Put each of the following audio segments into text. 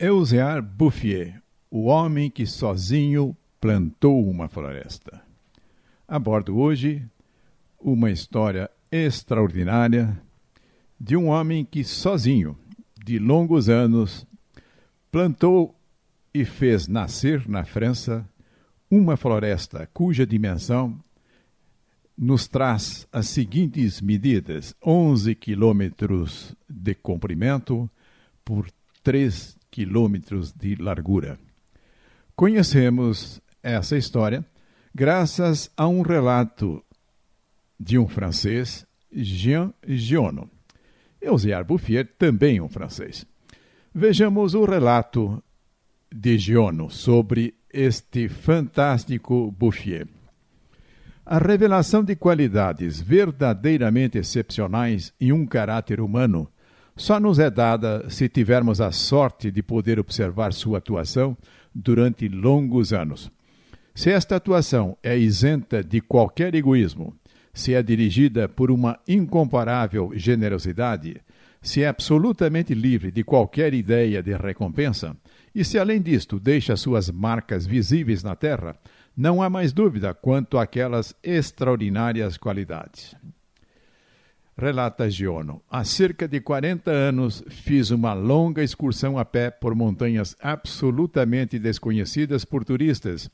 Eusear Bouffier, o homem que sozinho plantou uma floresta. Abordo hoje uma história extraordinária de um homem que sozinho, de longos anos, plantou e fez nascer na França uma floresta cuja dimensão nos traz as seguintes medidas: 11 quilômetros de comprimento por 3 quilômetros de largura. Conhecemos essa história graças a um relato de um francês, Jean Giono. Eusiar Bouffier, também um francês. Vejamos o relato de Giono sobre este fantástico Bouffier. A revelação de qualidades verdadeiramente excepcionais em um caráter humano só nos é dada se tivermos a sorte de poder observar sua atuação durante longos anos. Se esta atuação é isenta de qualquer egoísmo, se é dirigida por uma incomparável generosidade, se é absolutamente livre de qualquer ideia de recompensa, e se além disto deixa suas marcas visíveis na terra, não há mais dúvida quanto àquelas extraordinárias qualidades. Relata Giono. Há cerca de 40 anos fiz uma longa excursão a pé por montanhas absolutamente desconhecidas por turistas,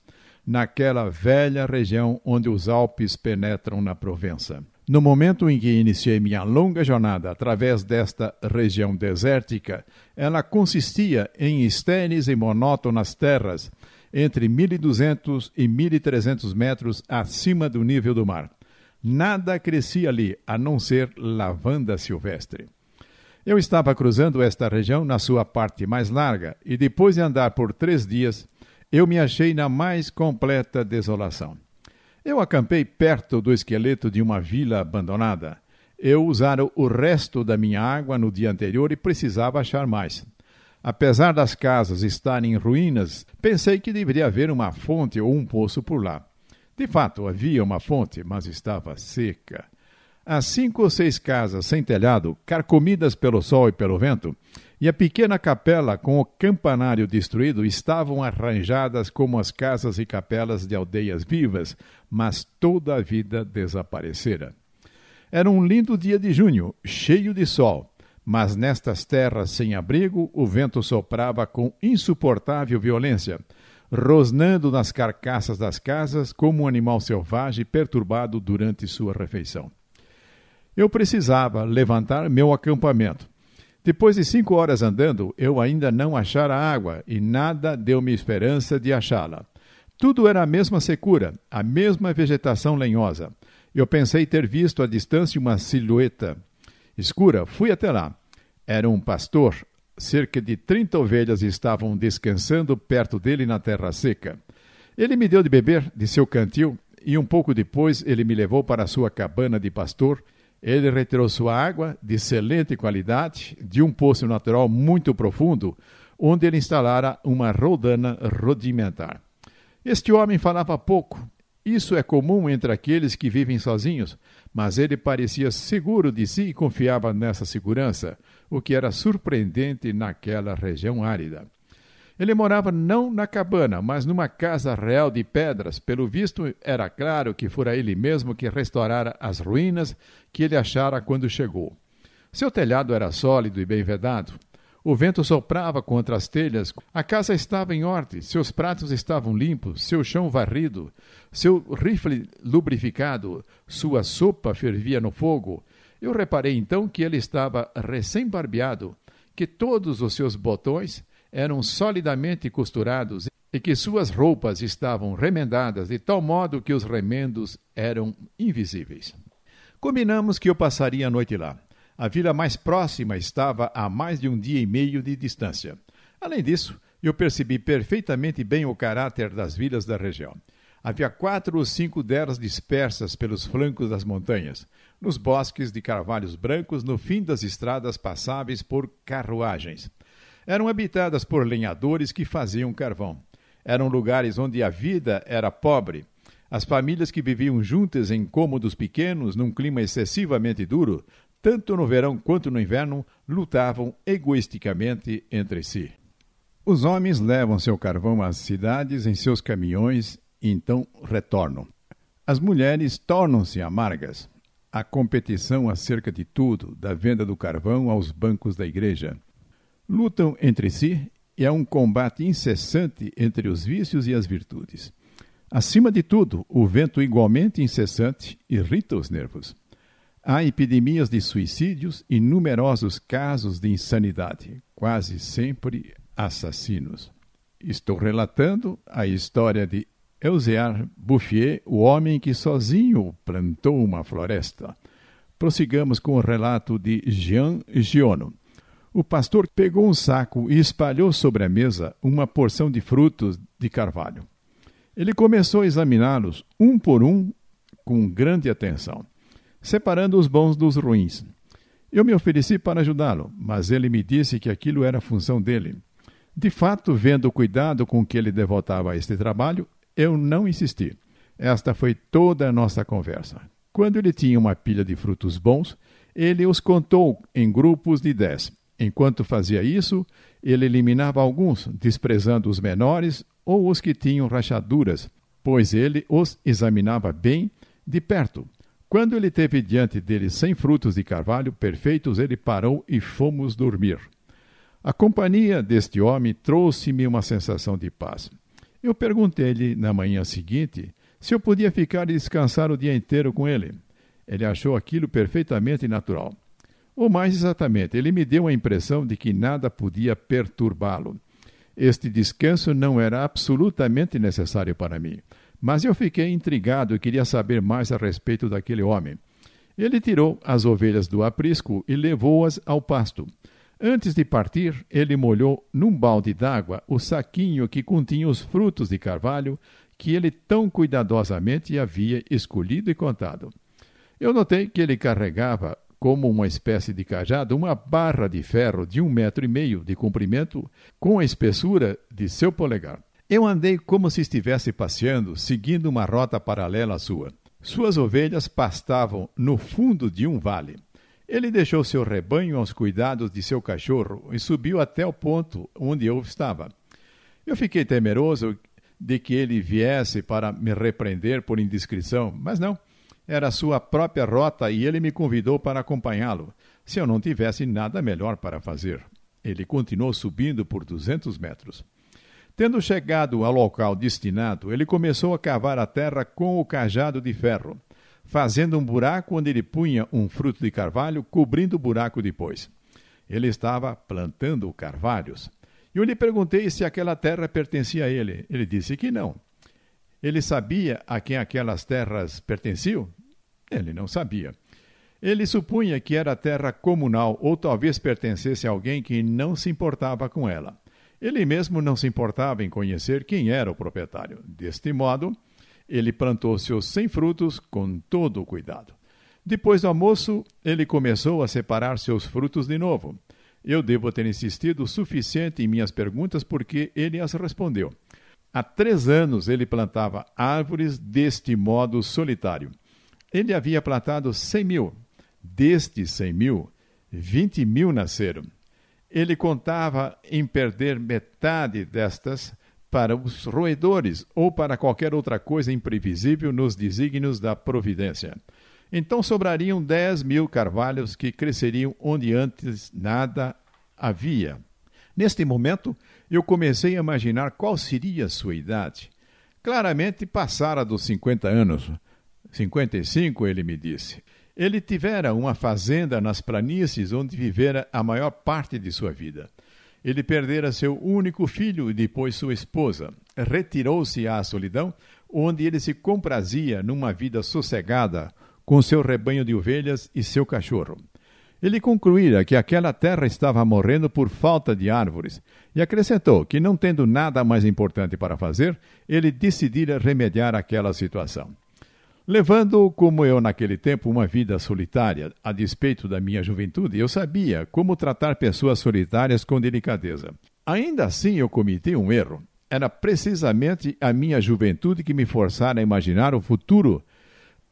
naquela velha região onde os Alpes penetram na Provença. No momento em que iniciei minha longa jornada através desta região desértica, ela consistia em estéreis e monótonas terras entre 1.200 e 1.300 metros acima do nível do mar. Nada crescia ali a não ser lavanda silvestre. Eu estava cruzando esta região na sua parte mais larga e, depois de andar por três dias, eu me achei na mais completa desolação. Eu acampei perto do esqueleto de uma vila abandonada. Eu usara o resto da minha água no dia anterior e precisava achar mais. Apesar das casas estarem em ruínas, pensei que deveria haver uma fonte ou um poço por lá. De fato, havia uma fonte, mas estava seca. As cinco ou seis casas sem telhado, carcomidas pelo sol e pelo vento, e a pequena capela com o campanário destruído estavam arranjadas como as casas e capelas de aldeias vivas, mas toda a vida desaparecera. Era um lindo dia de junho, cheio de sol, mas nestas terras sem abrigo o vento soprava com insuportável violência rosnando nas carcaças das casas como um animal selvagem perturbado durante sua refeição. Eu precisava levantar meu acampamento. Depois de cinco horas andando, eu ainda não achara água e nada deu-me esperança de achá-la. Tudo era a mesma secura, a mesma vegetação lenhosa. Eu pensei ter visto à distância uma silhueta escura. Fui até lá. Era um pastor Cerca de trinta ovelhas estavam descansando perto dele na terra seca. Ele me deu de beber de seu cantil e um pouco depois ele me levou para sua cabana de pastor. Ele retirou sua água de excelente qualidade, de um poço natural muito profundo, onde ele instalara uma rodana rudimentar. Este homem falava pouco. Isso é comum entre aqueles que vivem sozinhos, mas ele parecia seguro de si e confiava nessa segurança, o que era surpreendente naquela região árida. Ele morava não na cabana, mas numa casa real de pedras. Pelo visto, era claro que fora ele mesmo que restaurara as ruínas que ele achara quando chegou. Seu telhado era sólido e bem vedado. O vento soprava contra as telhas. A casa estava em ordem, seus pratos estavam limpos, seu chão varrido, seu rifle lubrificado, sua sopa fervia no fogo, eu reparei então que ele estava recém-barbeado, que todos os seus botões eram solidamente costurados e que suas roupas estavam remendadas de tal modo que os remendos eram invisíveis. Combinamos que eu passaria a noite lá. A vila mais próxima estava a mais de um dia e meio de distância. Além disso, eu percebi perfeitamente bem o caráter das vilas da região. Havia quatro ou cinco delas dispersas pelos flancos das montanhas, nos bosques de carvalhos brancos, no fim das estradas passáveis por carruagens. Eram habitadas por lenhadores que faziam carvão. Eram lugares onde a vida era pobre. As famílias que viviam juntas em cômodos pequenos, num clima excessivamente duro, tanto no verão quanto no inverno, lutavam egoisticamente entre si. Os homens levam seu carvão às cidades em seus caminhões e então retornam. As mulheres tornam-se amargas. A competição acerca de tudo, da venda do carvão aos bancos da igreja. Lutam entre si e há um combate incessante entre os vícios e as virtudes. Acima de tudo, o vento igualmente incessante irrita os nervos. Há epidemias de suicídios e numerosos casos de insanidade, quase sempre assassinos. Estou relatando a história de Eusear Bouffier, o homem que sozinho plantou uma floresta. Prossigamos com o relato de Jean Giono. O pastor pegou um saco e espalhou sobre a mesa uma porção de frutos de carvalho. Ele começou a examiná-los um por um com grande atenção, separando os bons dos ruins. Eu me ofereci para ajudá-lo, mas ele me disse que aquilo era função dele. De fato, vendo o cuidado com que ele devotava a este trabalho, eu não insisti. Esta foi toda a nossa conversa. Quando ele tinha uma pilha de frutos bons, ele os contou em grupos de dez. Enquanto fazia isso, ele eliminava alguns, desprezando os menores ou os que tinham rachaduras, pois ele os examinava bem de perto. Quando ele teve diante dele cem frutos de carvalho perfeitos, ele parou e fomos dormir. A companhia deste homem trouxe-me uma sensação de paz. Eu perguntei-lhe na manhã seguinte se eu podia ficar e descansar o dia inteiro com ele. Ele achou aquilo perfeitamente natural. Ou mais exatamente, ele me deu a impressão de que nada podia perturbá-lo. Este descanso não era absolutamente necessário para mim, mas eu fiquei intrigado e queria saber mais a respeito daquele homem. Ele tirou as ovelhas do aprisco e levou-as ao pasto. Antes de partir, ele molhou num balde d'água o saquinho que continha os frutos de carvalho que ele tão cuidadosamente havia escolhido e contado. Eu notei que ele carregava, como uma espécie de cajado, uma barra de ferro de um metro e meio de comprimento com a espessura de seu polegar. Eu andei como se estivesse passeando, seguindo uma rota paralela à sua. Suas ovelhas pastavam no fundo de um vale. Ele deixou seu rebanho aos cuidados de seu cachorro e subiu até o ponto onde eu estava. Eu fiquei temeroso de que ele viesse para me repreender por indiscrição, mas não. Era sua própria rota e ele me convidou para acompanhá-lo, se eu não tivesse nada melhor para fazer. Ele continuou subindo por duzentos metros. Tendo chegado ao local destinado, ele começou a cavar a terra com o cajado de ferro fazendo um buraco onde ele punha um fruto de carvalho, cobrindo o buraco depois. Ele estava plantando carvalhos. E eu lhe perguntei se aquela terra pertencia a ele. Ele disse que não. Ele sabia a quem aquelas terras pertenciam? Ele não sabia. Ele supunha que era terra comunal ou talvez pertencesse a alguém que não se importava com ela. Ele mesmo não se importava em conhecer quem era o proprietário. Deste modo, ele plantou seus cem frutos com todo o cuidado. Depois do almoço, ele começou a separar seus frutos de novo. Eu devo ter insistido o suficiente em minhas perguntas porque ele as respondeu. Há três anos ele plantava árvores deste modo solitário. Ele havia plantado cem mil. Destes cem mil, vinte mil nasceram. Ele contava em perder metade destas para os roedores ou para qualquer outra coisa imprevisível nos desígnios da providência. Então sobrariam dez mil carvalhos que cresceriam onde antes nada havia. Neste momento, eu comecei a imaginar qual seria a sua idade. Claramente passara dos 50 anos. 55, ele me disse. Ele tivera uma fazenda nas planícies onde vivera a maior parte de sua vida. Ele perdera seu único filho e depois sua esposa. Retirou-se à solidão, onde ele se comprazia numa vida sossegada com seu rebanho de ovelhas e seu cachorro. Ele concluíra que aquela terra estava morrendo por falta de árvores e acrescentou que, não tendo nada mais importante para fazer, ele decidira remediar aquela situação. Levando, como eu naquele tempo, uma vida solitária, a despeito da minha juventude, eu sabia como tratar pessoas solitárias com delicadeza. Ainda assim, eu cometi um erro. Era precisamente a minha juventude que me forçara a imaginar o futuro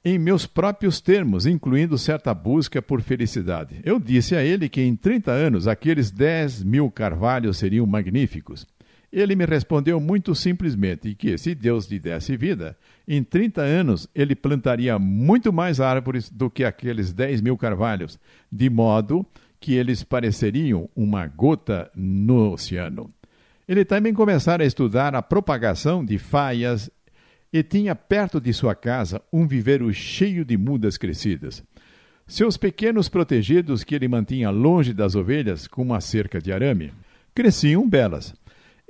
em meus próprios termos, incluindo certa busca por felicidade. Eu disse a ele que em 30 anos aqueles 10 mil carvalhos seriam magníficos. Ele me respondeu muito simplesmente que, se Deus lhe desse vida, em 30 anos ele plantaria muito mais árvores do que aqueles 10 mil carvalhos, de modo que eles pareceriam uma gota no oceano. Ele também começara a estudar a propagação de faias e tinha perto de sua casa um viveiro cheio de mudas crescidas. Seus pequenos protegidos, que ele mantinha longe das ovelhas com uma cerca de arame, cresciam belas.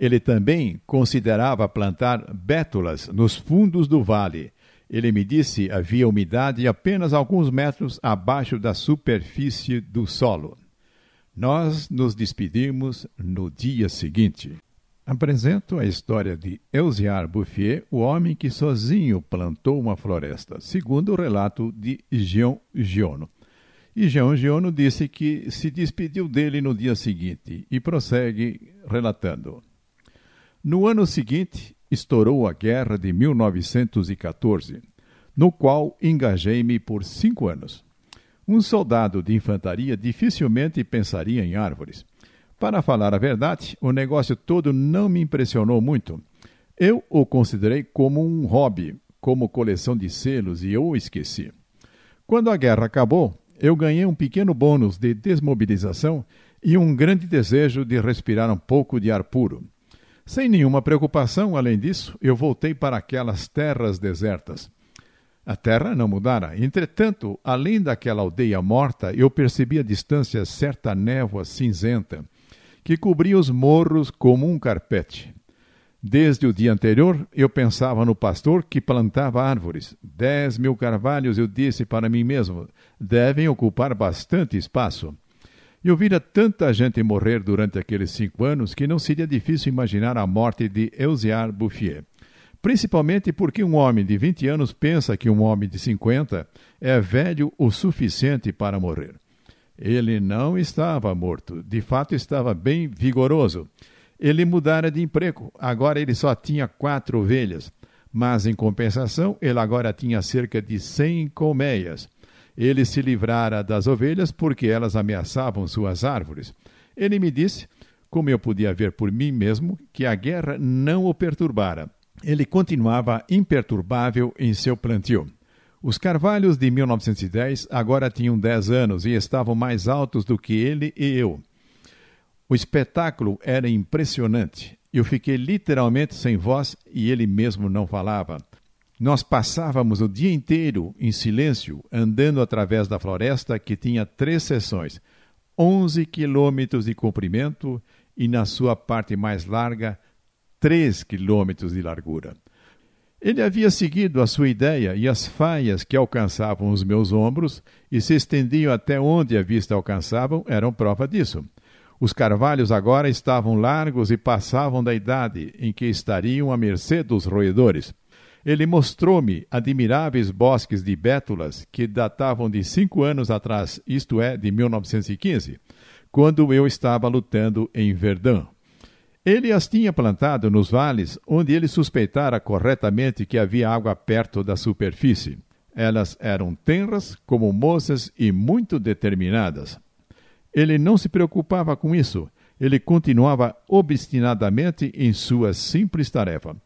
Ele também considerava plantar bétulas nos fundos do vale. Ele me disse havia umidade apenas alguns metros abaixo da superfície do solo. Nós nos despedimos no dia seguinte. Apresento a história de Elziar Bouffier, o homem que sozinho plantou uma floresta, segundo o relato de Jean Giono. E Jean Giono disse que se despediu dele no dia seguinte e prossegue relatando. No ano seguinte, estourou a guerra de 1914, no qual engajei-me por cinco anos. Um soldado de infantaria dificilmente pensaria em árvores. Para falar a verdade, o negócio todo não me impressionou muito. Eu o considerei como um hobby, como coleção de selos, e eu o esqueci. Quando a guerra acabou, eu ganhei um pequeno bônus de desmobilização e um grande desejo de respirar um pouco de ar puro. Sem nenhuma preocupação, além disso, eu voltei para aquelas terras desertas. A terra não mudara. Entretanto, além daquela aldeia morta, eu percebi à distância certa névoa cinzenta que cobria os morros como um carpete. Desde o dia anterior, eu pensava no pastor que plantava árvores. Dez mil carvalhos, eu disse para mim mesmo, devem ocupar bastante espaço. Eu vira tanta gente morrer durante aqueles cinco anos que não seria difícil imaginar a morte de Eusiar Bouffier. Principalmente porque um homem de 20 anos pensa que um homem de 50 é velho o suficiente para morrer. Ele não estava morto, de fato estava bem vigoroso. Ele mudara de emprego, agora ele só tinha quatro ovelhas, mas em compensação ele agora tinha cerca de cem colmeias. Ele se livrara das ovelhas porque elas ameaçavam suas árvores. Ele me disse, como eu podia ver por mim mesmo, que a guerra não o perturbara. Ele continuava imperturbável em seu plantio. Os carvalhos de 1910 agora tinham 10 anos e estavam mais altos do que ele e eu. O espetáculo era impressionante. Eu fiquei literalmente sem voz e ele mesmo não falava. Nós passávamos o dia inteiro em silêncio, andando através da floresta que tinha três seções, 11 quilômetros de comprimento e, na sua parte mais larga, 3 quilômetros de largura. Ele havia seguido a sua ideia e as faias que alcançavam os meus ombros e se estendiam até onde a vista alcançavam eram prova disso. Os carvalhos agora estavam largos e passavam da idade em que estariam à mercê dos roedores. Ele mostrou-me admiráveis bosques de bétulas que datavam de cinco anos atrás, isto é, de 1915, quando eu estava lutando em Verdun. Ele as tinha plantado nos vales onde ele suspeitara corretamente que havia água perto da superfície. Elas eram tenras como moças e muito determinadas. Ele não se preocupava com isso. Ele continuava obstinadamente em sua simples tarefa.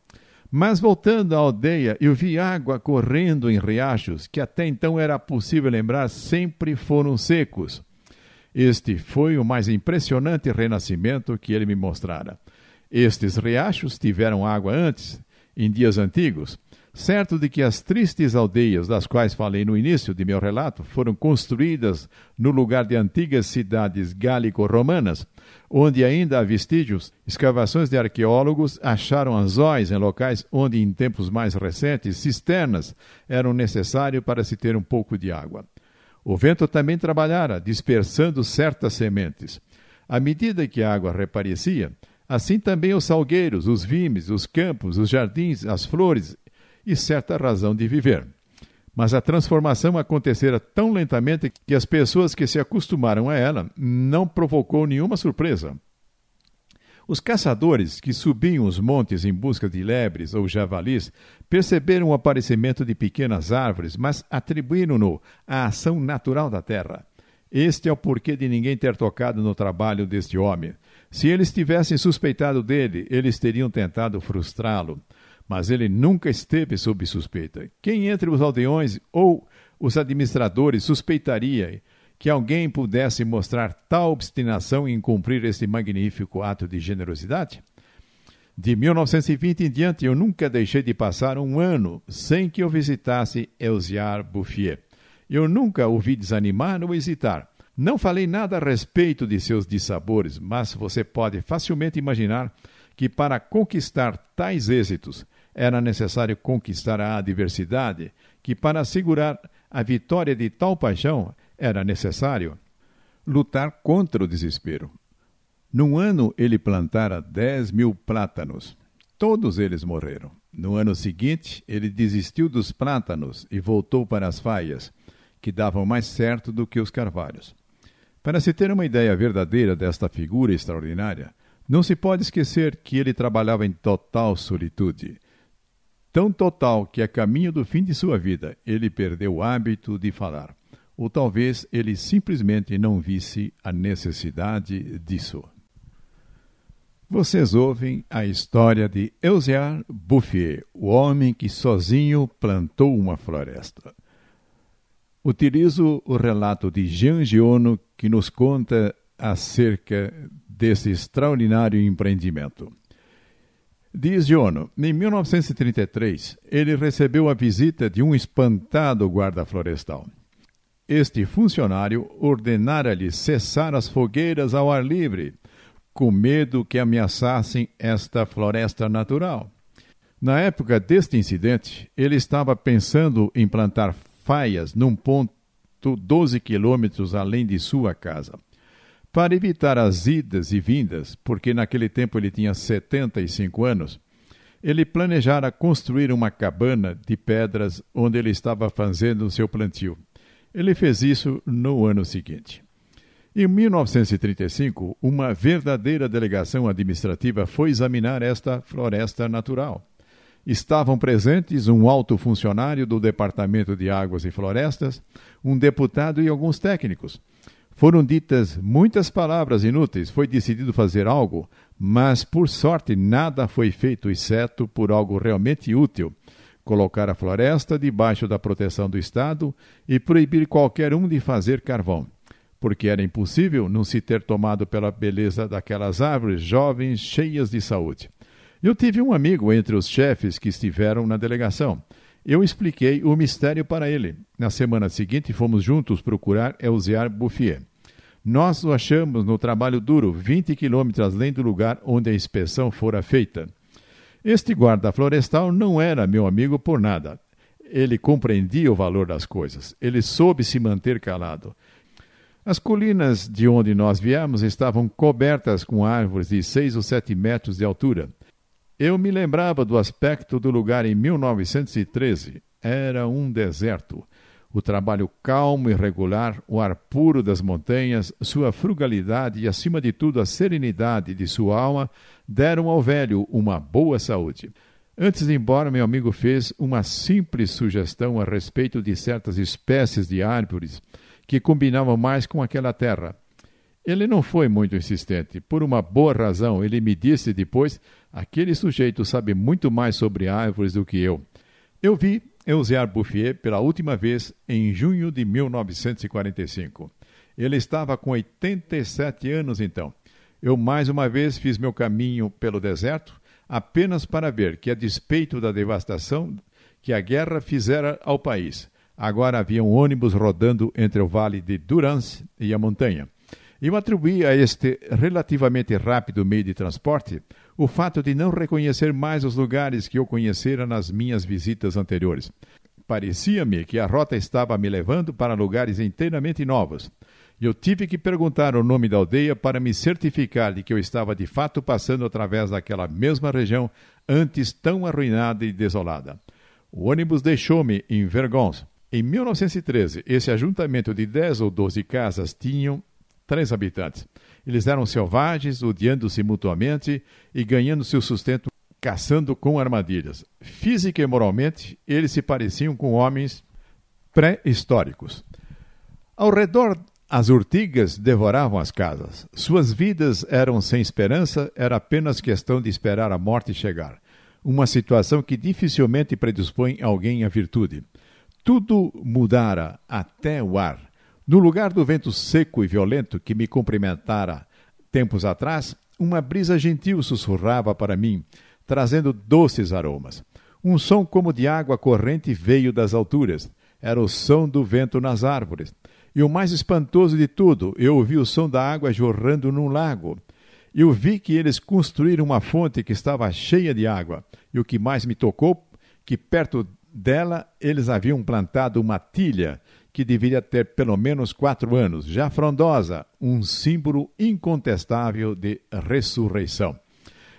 Mas voltando à aldeia, eu vi água correndo em riachos que até então era possível lembrar sempre foram secos. Este foi o mais impressionante renascimento que ele me mostrara. Estes riachos tiveram água antes, em dias antigos, certo de que as tristes aldeias das quais falei no início de meu relato foram construídas no lugar de antigas cidades gálico-romanas, onde ainda há vestígios, escavações de arqueólogos acharam anzóis em locais onde, em tempos mais recentes, cisternas eram necessárias para se ter um pouco de água. O vento também trabalhara, dispersando certas sementes. À medida que a água reaparecia, assim também os salgueiros, os vimes, os campos, os jardins, as flores e certa razão de viver. Mas a transformação acontecera tão lentamente que as pessoas que se acostumaram a ela não provocou nenhuma surpresa. Os caçadores que subiam os montes em busca de lebres ou javalis perceberam o aparecimento de pequenas árvores, mas atribuíram-no à ação natural da terra. Este é o porquê de ninguém ter tocado no trabalho deste homem. Se eles tivessem suspeitado dele, eles teriam tentado frustrá-lo. Mas ele nunca esteve sob suspeita. Quem entre os aldeões ou os administradores suspeitaria que alguém pudesse mostrar tal obstinação em cumprir este magnífico ato de generosidade? De 1920 em diante, eu nunca deixei de passar um ano sem que eu visitasse Elziar Bouffier. Eu nunca o vi desanimar ou hesitar. Não falei nada a respeito de seus dissabores, mas você pode facilmente imaginar que para conquistar tais êxitos era necessário conquistar a adversidade, que para assegurar a vitória de tal paixão era necessário lutar contra o desespero. Num ano ele plantara dez mil plátanos. Todos eles morreram. No ano seguinte, ele desistiu dos plátanos e voltou para as faias, que davam mais certo do que os carvalhos. Para se ter uma ideia verdadeira desta figura extraordinária, não se pode esquecer que ele trabalhava em total solitude. Tão total que, a caminho do fim de sua vida, ele perdeu o hábito de falar. Ou talvez ele simplesmente não visse a necessidade disso. Vocês ouvem a história de Eusiar Bouffier, o homem que sozinho plantou uma floresta. Utilizo o relato de Jean Giono que nos conta acerca desse extraordinário empreendimento. Diz Giono, em 1933, ele recebeu a visita de um espantado guarda florestal. Este funcionário ordenara-lhe cessar as fogueiras ao ar livre com medo que ameaçassem esta floresta natural. Na época deste incidente, ele estava pensando em plantar faias num ponto 12 quilômetros além de sua casa. Para evitar as idas e vindas, porque naquele tempo ele tinha 75 anos, ele planejara construir uma cabana de pedras onde ele estava fazendo o seu plantio. Ele fez isso no ano seguinte. Em 1935, uma verdadeira delegação administrativa foi examinar esta floresta natural. Estavam presentes um alto funcionário do Departamento de Águas e Florestas, um deputado e alguns técnicos. Foram ditas muitas palavras inúteis, foi decidido fazer algo, mas por sorte nada foi feito exceto por algo realmente útil colocar a floresta debaixo da proteção do Estado e proibir qualquer um de fazer carvão porque era impossível não se ter tomado pela beleza daquelas árvores jovens, cheias de saúde. Eu tive um amigo entre os chefes que estiveram na delegação. Eu expliquei o mistério para ele. Na semana seguinte, fomos juntos procurar Elziar Bouffier. Nós o achamos no trabalho duro, 20 quilômetros além do lugar onde a inspeção fora feita. Este guarda florestal não era meu amigo por nada. Ele compreendia o valor das coisas. Ele soube se manter calado. As colinas de onde nós viemos estavam cobertas com árvores de seis ou sete metros de altura. Eu me lembrava do aspecto do lugar em 1913. Era um deserto. O trabalho calmo e regular, o ar puro das montanhas, sua frugalidade e, acima de tudo, a serenidade de sua alma deram ao velho uma boa saúde. Antes de ir embora, meu amigo fez uma simples sugestão a respeito de certas espécies de árvores que combinavam mais com aquela terra. Ele não foi muito insistente. Por uma boa razão, ele me disse depois: aquele sujeito sabe muito mais sobre árvores do que eu. Eu vi Eusiar Bouffier pela última vez em junho de 1945. Ele estava com 87 anos então. Eu mais uma vez fiz meu caminho pelo deserto, apenas para ver que, a despeito da devastação que a guerra fizera ao país, Agora havia um ônibus rodando entre o vale de Durance e a montanha. Eu atribuí a este relativamente rápido meio de transporte o fato de não reconhecer mais os lugares que eu conhecera nas minhas visitas anteriores. Parecia-me que a rota estava me levando para lugares inteiramente novos. Eu tive que perguntar o nome da aldeia para me certificar de que eu estava de fato passando através daquela mesma região antes tão arruinada e desolada. O ônibus deixou-me em Vergons, em 1913, esse ajuntamento de 10 ou 12 casas tinham três habitantes. Eles eram selvagens, odiando-se mutuamente e ganhando seu sustento caçando com armadilhas. Física e moralmente, eles se pareciam com homens pré-históricos. Ao redor As urtigas devoravam as casas. Suas vidas eram sem esperança, era apenas questão de esperar a morte chegar. Uma situação que dificilmente predispõe alguém à virtude. Tudo mudara, até o ar. No lugar do vento seco e violento que me cumprimentara tempos atrás, uma brisa gentil sussurrava para mim, trazendo doces aromas. Um som como de água corrente veio das alturas. Era o som do vento nas árvores. E o mais espantoso de tudo, eu ouvi o som da água jorrando num lago. Eu vi que eles construíram uma fonte que estava cheia de água. E o que mais me tocou, que perto dela eles haviam plantado uma tilha que deveria ter pelo menos quatro anos, já frondosa, um símbolo incontestável de ressurreição.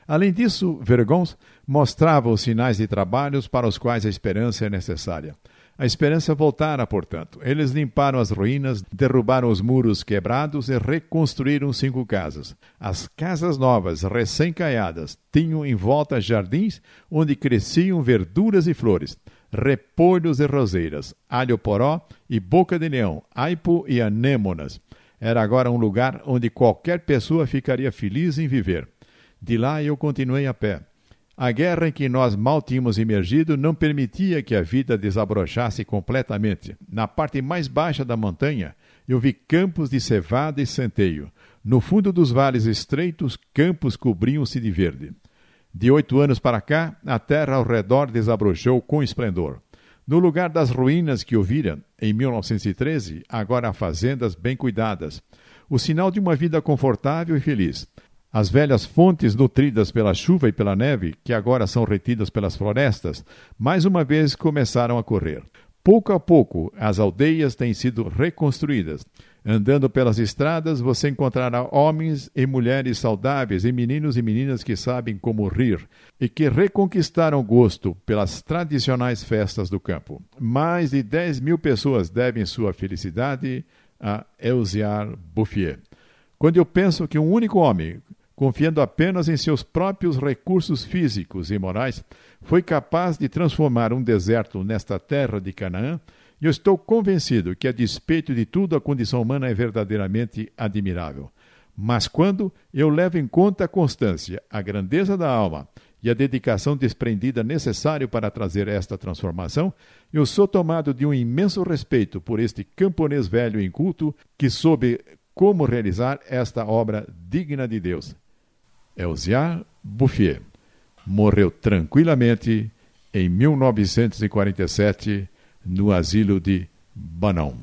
Além disso, Vergons mostrava os sinais de trabalhos para os quais a esperança é necessária. A esperança voltara, portanto. Eles limparam as ruínas, derrubaram os muros quebrados e reconstruíram cinco casas. As casas novas, recém-caiadas, tinham em volta jardins onde cresciam verduras e flores, repolhos e roseiras, alho poró e boca de leão, aipo e anêmonas. Era agora um lugar onde qualquer pessoa ficaria feliz em viver. De lá eu continuei a pé. A guerra em que nós mal tínhamos emergido não permitia que a vida desabrochasse completamente. Na parte mais baixa da montanha, eu vi campos de cevada e centeio. No fundo dos vales estreitos, campos cobriam-se de verde. De oito anos para cá, a terra ao redor desabrochou com esplendor. No lugar das ruínas que eu vira, em 1913, agora há fazendas bem cuidadas. O sinal de uma vida confortável e feliz. As velhas fontes nutridas pela chuva e pela neve, que agora são retidas pelas florestas, mais uma vez começaram a correr. Pouco a pouco, as aldeias têm sido reconstruídas. Andando pelas estradas, você encontrará homens e mulheres saudáveis e meninos e meninas que sabem como rir e que reconquistaram gosto pelas tradicionais festas do campo. Mais de 10 mil pessoas devem sua felicidade a Elziar Bouffier. Quando eu penso que um único homem, confiando apenas em seus próprios recursos físicos e morais, foi capaz de transformar um deserto nesta terra de Canaã, e eu estou convencido que, a despeito de tudo, a condição humana é verdadeiramente admirável. Mas quando eu levo em conta a constância, a grandeza da alma e a dedicação desprendida necessário para trazer esta transformação, eu sou tomado de um imenso respeito por este camponês velho e inculto que soube como realizar esta obra digna de Deus. Elziar Bouffier morreu tranquilamente em 1947 no asilo de Banon.